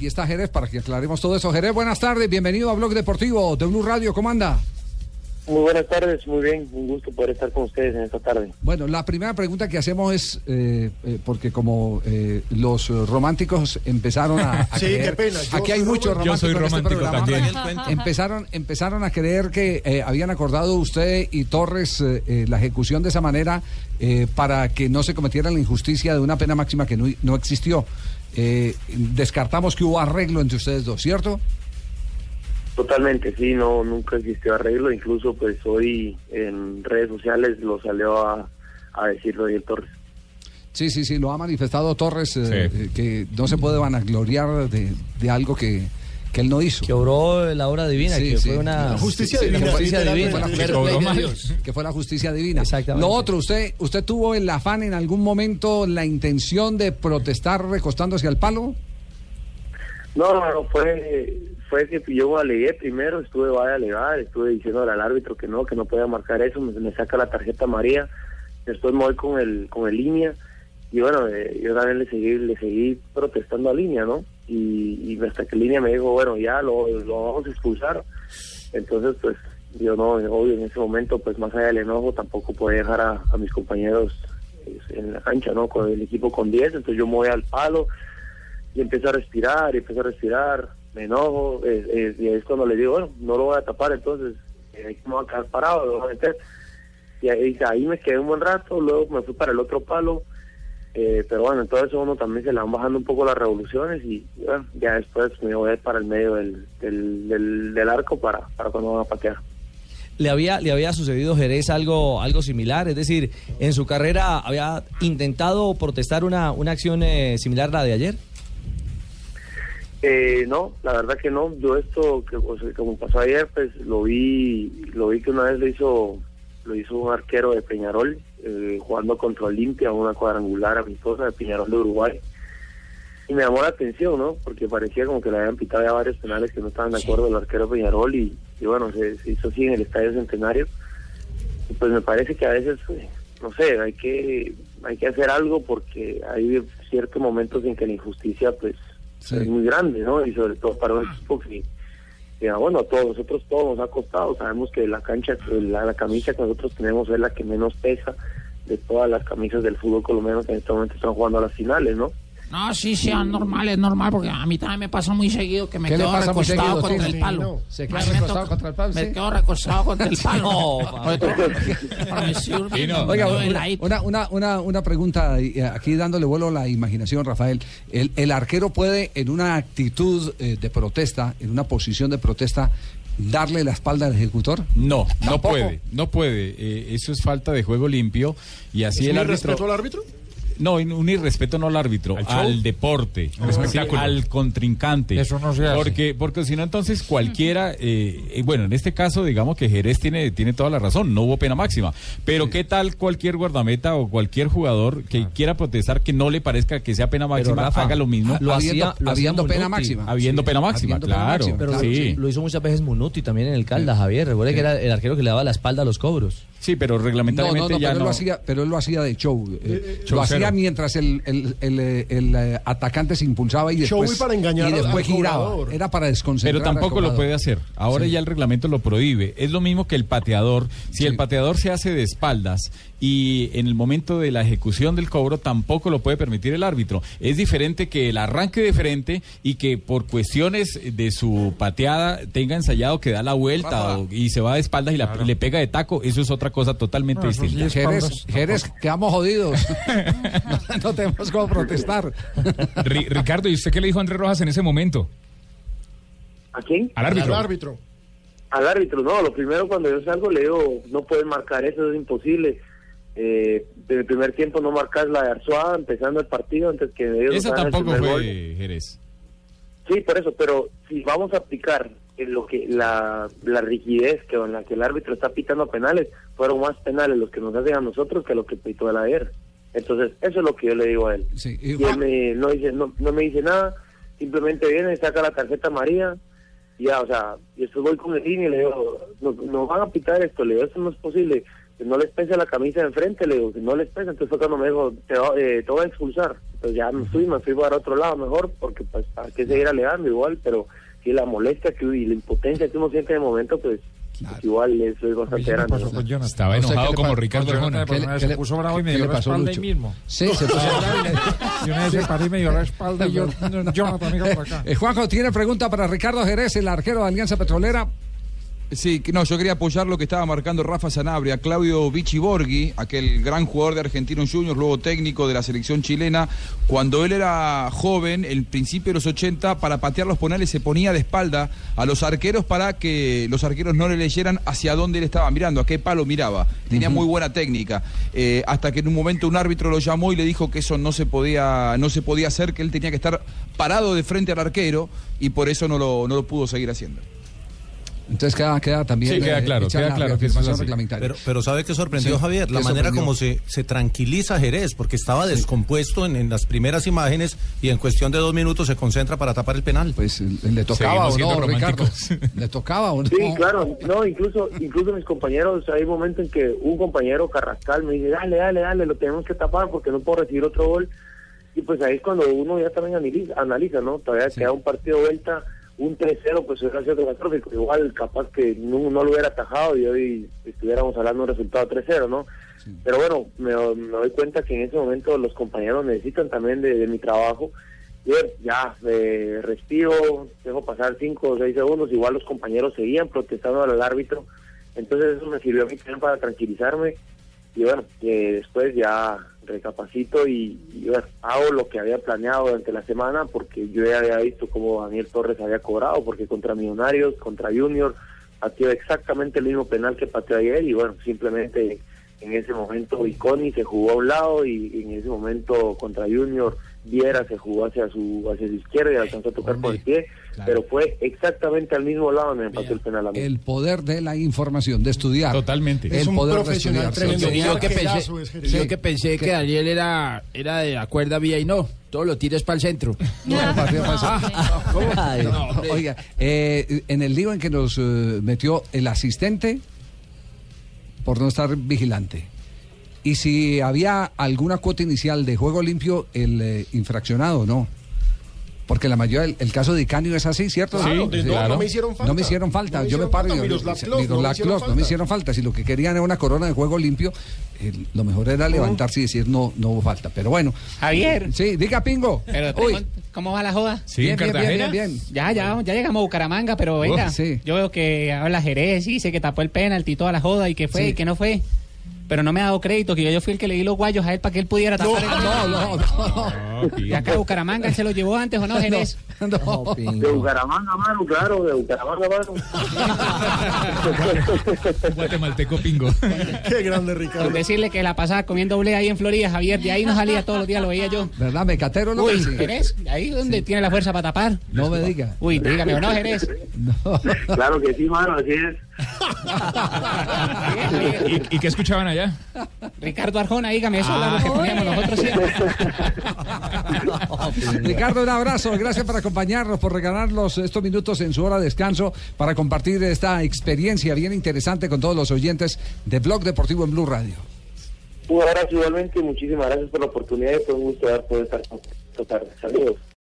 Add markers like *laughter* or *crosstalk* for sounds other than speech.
Aquí está Jerez para que aclaremos todo eso. Jerez, buenas tardes, bienvenido a Blog Deportivo de Blue Radio, ¿cómo anda? Muy buenas tardes, muy bien, un gusto poder estar con ustedes en esta tarde. Bueno, la primera pregunta que hacemos es, eh, eh, porque como eh, los románticos empezaron a, a *laughs* Sí, creer, qué pena, aquí hay muchos romántico. románticos Yo soy en este romántico programa. también. *laughs* Empezaron, empezaron a creer que eh, habían acordado usted y Torres eh, eh, la ejecución de esa manera eh, para que no se cometiera la injusticia de una pena máxima que no, no existió. Eh, descartamos que hubo arreglo entre ustedes dos, ¿cierto? Totalmente, sí, no, nunca existió arreglo, incluso pues hoy en redes sociales lo salió a, a decir Rodríguez Torres. Sí, sí, sí, lo ha manifestado Torres, eh, Sí. eh, que no se puede vanagloriar de, de algo que, que él no hizo. que obró la obra divina, Sí, que sí. fue una La justicia Sí, divina. que fue- justicia divina. que fue la Que justicia fue la divina. Exactamente. Lo otro, usted, usted tuvo el afán en algún momento la intención de protestar recostándose al palo. No, no, no, fue, fue que yo alegué primero, estuve vaya a alegar, estuve diciendo al árbitro que no, que no podía marcar eso, me, me saca la tarjeta María, después me voy con el, con el línea, y bueno, eh, yo también le seguí, le seguí protestando a línea, ¿no? Y, y hasta que línea me dijo, bueno, ya lo, vamos a expulsar, entonces pues yo no, obvio en ese momento, pues más allá del enojo, tampoco podía dejar a, mis compañeros eh, en la cancha, ¿no? Con el equipo con 10, entonces yo me voy al palo, y empiezo a respirar, y empiezo a respirar, me enojo, eh, eh, y es cuando le digo, bueno, no lo voy a tapar, entonces eh, me voy a quedar parado, lo voy a meter. Y ahí, ahí me quedé un buen rato, luego me fui para el otro palo, eh, pero bueno, entonces uno también se le van bajando un poco las revoluciones y bueno, ya después me voy para el medio del, del, del, del arco para, para cuando van a patear. ¿Le había, ¿Le había sucedido Jerez algo, algo similar? Es decir, ¿en su carrera había intentado protestar una, una acción eh, similar a la de ayer? Eh, no, la verdad que no. Yo esto, que o sea, como pasó ayer, pues lo vi, lo vi que una vez lo hizo, lo hizo un arquero de Peñarol, eh, jugando contra Olimpia, una cuadrangular amistosa de Peñarol de Uruguay. Y me llamó la atención, ¿no? Porque parecía como que le habían pitado ya varios penales que no estaban de acuerdo el arquero Peñarol y, y bueno, se, se hizo así en el Estadio Centenario. Y pues me parece que a veces, eh, no sé, hay que, hay que hacer algo porque hay ciertos momentos en que la injusticia, pues, Sí. es muy grande, ¿no? Y sobre todo para un equipo que, que, bueno, todos nosotros todos nos ha costado. Sabemos que la cancha, la, la camisa que nosotros tenemos es la que menos pesa de todas las camisas del fútbol colombiano que en este momento están jugando a las finales, ¿no? No, sí, sí, es normal, es normal, porque a mí también me pasa muy seguido que me ¿Qué le quedo recostado seguido? contra Sí, el palo. no. ¿Se queda recostado contra el palo, Me sí? quedo recostado contra el palo. Oiga, una, una, una, una, pregunta eh, aquí dándole vuelo a la imaginación, Rafael. ¿El, el arquero puede, en una actitud eh, de protesta, en una posición de protesta, darle la espalda al ejecutor? No, no puede, no puede. Eh, eso es falta de juego limpio y así ¿Es el árbitro. respeto al árbitro? No, un irrespeto no al árbitro, ¿Al deporte, Al sí, espectáculo. al contrincante. Eso no se hace. Porque, porque si no, entonces cualquiera, eh, eh, bueno, en este caso, digamos que Jerez tiene, tiene toda la razón, no hubo pena máxima. Pero ¿qué tal cualquier guardameta o cualquier jugador que quiera protestar que no le parezca que sea pena máxima, Rafa, haga lo mismo? lo habiendo, hacía- habiendo pena máxima. Habiendo pena máxima, habiendo pena claro. máxima, Pero claro. sí. lo hizo muchas veces Munuti también en el Caldas, Javier. Recuerde que era el arquero que le daba la espalda a los cobros. Sí, pero reglamentariamente no, no, ya pero, él lo hacía, pero él lo hacía de show. eh, lo show hacía mientras el, el, el, eh, el, eh, atacante se impulsaba y después, y para engañar y al- después al giraba. Era para desconcentrar Pero al tampoco lo puede hacer. Ahora Sí. ya el reglamento lo prohíbe. Es lo mismo que el pateador. Si Sí. el pateador se hace de espaldas y en el momento de la ejecución del cobro tampoco lo puede permitir el árbitro. Es diferente que el arranque de frente y que por cuestiones de su pateada tenga ensayado que da la vuelta o- y se va de espaldas y la- le pega de taco. Eso es otra cosa totalmente No, sí distinta. es Jerez, Jerez, quedamos jodidos. *laughs* no, *laughs* no tenemos cómo protestar. Ri- Ricardo, ¿y usted qué le dijo a Andrés Rojas en ese momento? ¿A quién? Al árbitro. Al árbitro. Al árbitro, no, lo primero cuando yo salgo le digo, no pueden marcar eso, es imposible. Eh, en el primer tiempo no marcas la de Arzuaga empezando el partido antes que ellos el tampoco primer fue gol. Jerez. Sí, por eso, pero si vamos a aplicar en lo que la, la rigidez que con la que el árbitro está pitando penales, fueron más penales los que nos hacen a nosotros que lo que pitó el ayer. Entonces, eso es lo que yo le digo a él. Sí, y Y él me, no, dice, no, no me dice nada, simplemente viene, saca la tarjeta amarilla, y ya, o sea, y después voy con el línea y le digo, nos, nos van a pitar esto, le digo, eso no es posible. que no les pese la camisa de enfrente, le digo, que no les pese, entonces fue cuando me dijo, te, va- eh, te voy a expulsar. Entonces ya me fui, me fui para otro lado mejor, porque pues para qué seguir alegando igual, pero si la molestia que, y la impotencia que uno siente en el momento, pues, pues igual eso es bastante grande. ¿no? Estaba ¿A usted enojado qué le como Ricardo ¿Qué le- Arjona. le- puso bravo y me dio la pasó, espalda ahí mismo. Sí, se puso bravo y le- Y una vez se paró y me dio la espalda y yo, *laughs* Jonathan, por acá. Eh, Juanjo, tiene pregunta para Ricardo Jerez, el arquero de Alianza Petrolera. Sí, no, yo quería apoyar lo que estaba marcando Rafa Sanabria, Claudio Vichy Borghi, aquel gran jugador de Argentinos Juniors, luego técnico de la selección chilena. Cuando él era joven, el principio de los 80, para patear los penales se ponía de espalda a los arqueros para que los arqueros no le leyeran hacia dónde él estaba mirando, a qué palo miraba. Tenía muy buena técnica. Eh, hasta que en un momento un árbitro lo llamó y le dijo que eso no se podía, no se podía hacer, que él tenía que estar parado de frente al arquero y por eso no lo, no lo pudo seguir haciendo. Entonces queda, queda también. Sí, queda eh, claro, queda la claro que es reafirmación así. reglamentaria. Pero, pero ¿sabe qué sorprendió Sí, Javier? La ¿qué manera sorprendió? como se, se tranquiliza Jerez, porque estaba descompuesto en, en las primeras imágenes y en cuestión de dos minutos se concentra para tapar el penal. Pues eh, le tocaba Seguimos o no, Ricardo. *laughs* Le tocaba o no. Sí, claro, no, incluso, incluso mis compañeros, hay momentos en que un compañero Carrascal me dice, dale, dale, dale, lo tenemos que tapar porque no puedo recibir otro gol. Y pues ahí es cuando uno ya también analiza, analiza ¿no? Todavía queda un partido de vuelta, un 3-0, pues hubiera sido catastrófico. Igual capaz que no, no lo hubiera atajado y hoy estuviéramos hablando de un resultado 3-0, ¿no? Pero bueno, me, me doy cuenta que en ese momento los compañeros necesitan también de, de mi trabajo. Y ya, eh, respiro, dejo pasar 5 o 6 segundos, igual los compañeros seguían protestando al árbitro. Entonces eso me sirvió a mí también para tranquilizarme. Y bueno, eh, después ya recapacito y, hago lo que había planeado durante la semana porque yo ya había visto cómo Daniel Torres había cobrado, porque contra Millonarios, contra Junior, pateó exactamente el mismo penal que pateó ayer y bueno, simplemente en ese momento Iconi se jugó a un lado y en ese momento contra Junior Viera se jugó hacia su hacia su izquierda y alcanzó a tocar por el pie, pero fue exactamente al mismo lado donde me pasó el penal. El poder de la información, de estudiar. Totalmente. El Es un poder de profesional estudiar. tremendo. Sí, Y yo que pensé, es yo que, pensé que Daniel era, era de la cuerda vía y no, todo lo tiras para el centro. No, Oiga, eh, en el lío en que nos eh, metió el asistente por no estar vigilante. Y si había alguna cuota inicial de juego limpio, el eh, infraccionado, no. Porque la mayoría, el, el caso de Icanio es así, ¿cierto? Claro, Sí, no, no me hicieron falta. No me hicieron falta. No me Yo me paro y falta. digo, Miroslav sí, Klose, no me Miroslav no me falta. hicieron falta. Si lo que querían era una corona de juego limpio, eh, lo mejor era levantarse y decir no, no hubo falta. Pero bueno. Javier. Sí, diga Pingo. Pero, Uy, ¿cómo va la joda? Sí, bien, en bien, bien, Cartagena. bien, bien. Ya, ya, ya llegamos a Bucaramanga, pero venga, sí. yo veo que habla Jerez y dice que tapó el penalti y toda la joda y que fue Sí. y que no fue. Pero no me ha dado crédito, que yo, yo fui el que le di los guayos a él para que él pudiera tapar el No, no, no. Y acá Bucaramanga él se lo llevó antes o no, Jerez. *laughs* no. no, De. Bucaramanga, mano, claro, de Bucaramanga, mano. *laughs* Guatemalteco pingo. Qué grande, Por Ricardo. decirle que la pasaba comiendo doble ahí en Florida, Javier, de ahí no salía todos los días, lo veía yo. ¿Verdad? Mecatero no Uy, Jerez, ahí donde tiene la fuerza para tapar. No me diga. Uy, dígame, ¿o no, Jerez? No. *laughs* Claro que sí, mano, así es. ¿Y, y qué escuchaban allá? Ricardo Arjona, dígame, eso es lo que poníamos nosotros siempre. *laughs* Ricardo, un abrazo. Gracias por acompañarnos, por regalarnos estos minutos en su hora de descanso para compartir esta experiencia bien interesante con todos los oyentes de Blog Deportivo en Blue Radio. Un abrazo igualmente muchísimas gracias por la oportunidad y fue un gusto poder estar con esta tarde. Saludos.